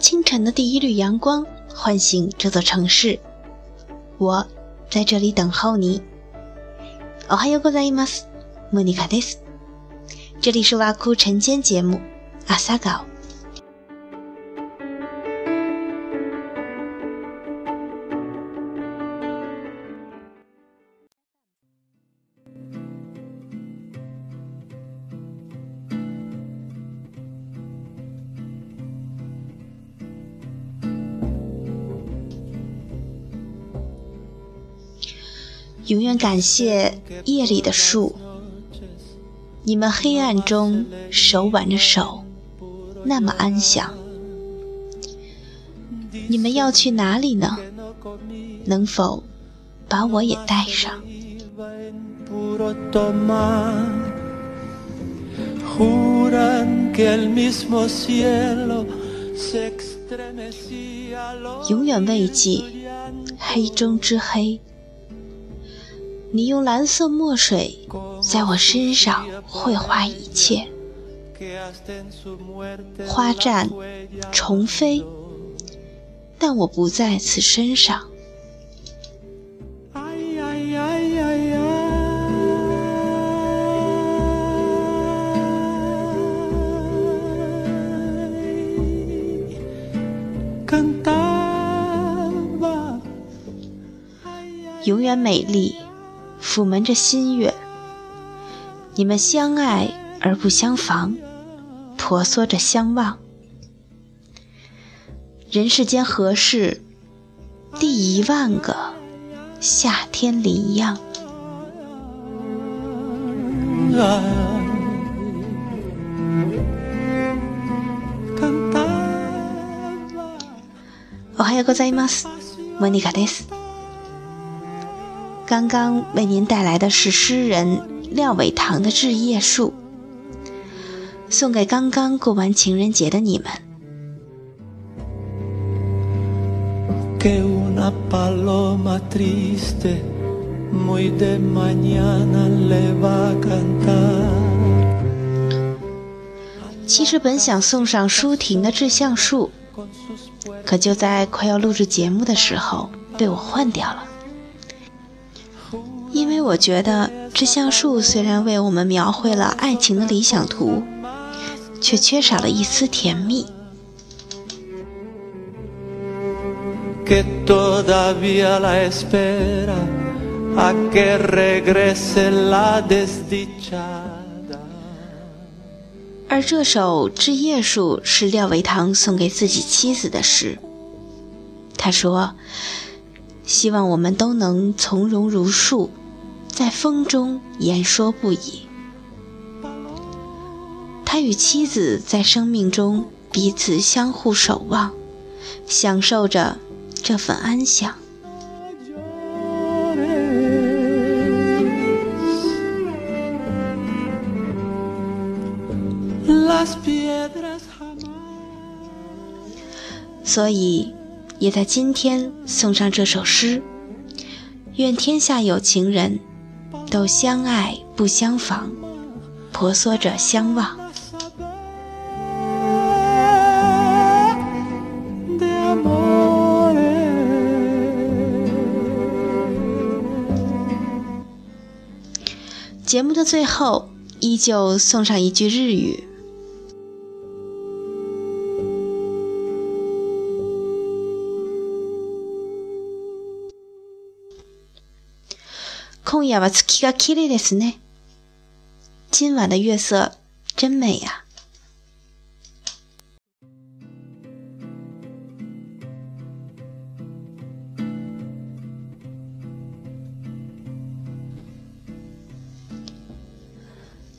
清晨的第一缕阳光唤醒这座城市。我在这里等候你。おはようございます。莫妮卡です。这里是挖哭晨间节目，阿萨搞。 永远感谢夜里的树，你们黑暗中手挽着手，那么安详。你们要去哪里呢？能否把我也带上？永远慰藉黑中之黑。你用蓝色墨水在我身上绘画一切，花绽虫飞，但我不在此身上。永远美丽。抚门着心月，你们相爱而不相防，婆娑着相望。人世间何事？第一万个夏天里样。おはようございます。モニカです。 刚刚为您带来的是诗人廖伟棠的《致叶树》，送给刚刚过完情人节的你们。其实本想送上舒婷的《致橡树》，可就在快要录制节目的时候被我换掉了。因为我觉得这橡树虽然为我们描绘了爱情的理想图，却缺少了一丝甜蜜。而这首《枝叶树》是廖维棠送给自己妻子的诗。他说：“希望我们都能从容如树。”在风中言说不已，他与妻子在生命中彼此相互守望，享受着这份安详。所以，也在今天送上这首诗，愿天下有情人。都相爱不相防，婆娑着相望。节目的最后，依旧送上一句日语。今夜は月が綺麗ですね。今晚的月色真美呀。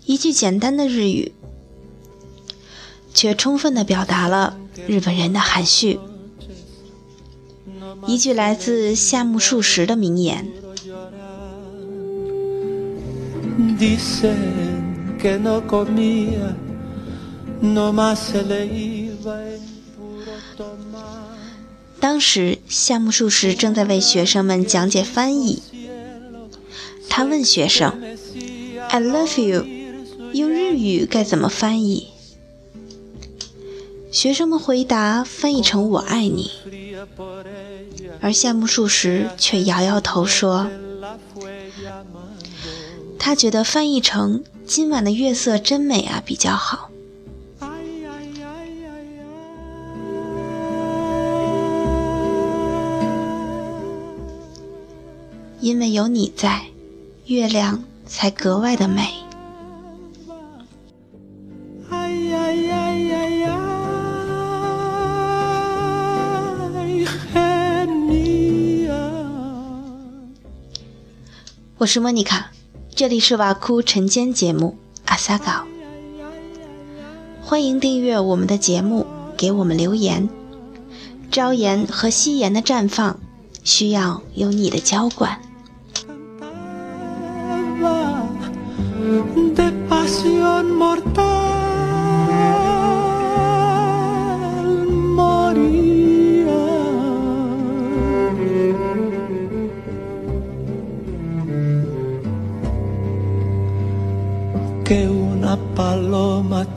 一句简单的日语，却充分的表达了日本人的含蓄。一句来自夏目漱石的名言。 当时，夏目漱石正在为学生们讲解翻译。他问学生：“I love you，用日语该怎么翻译？”学生们回答翻译成“我爱你”，而夏目漱石却摇摇头说：“他觉得翻译成‘今晚的月色真美啊’比较好。”因为有你在，月亮才格外的美。我是莫妮卡，这里是瓦库晨间节目阿萨稿，欢迎订阅我们的节目，给我们留言。朝颜和夕颜的绽放，需要有你的浇灌。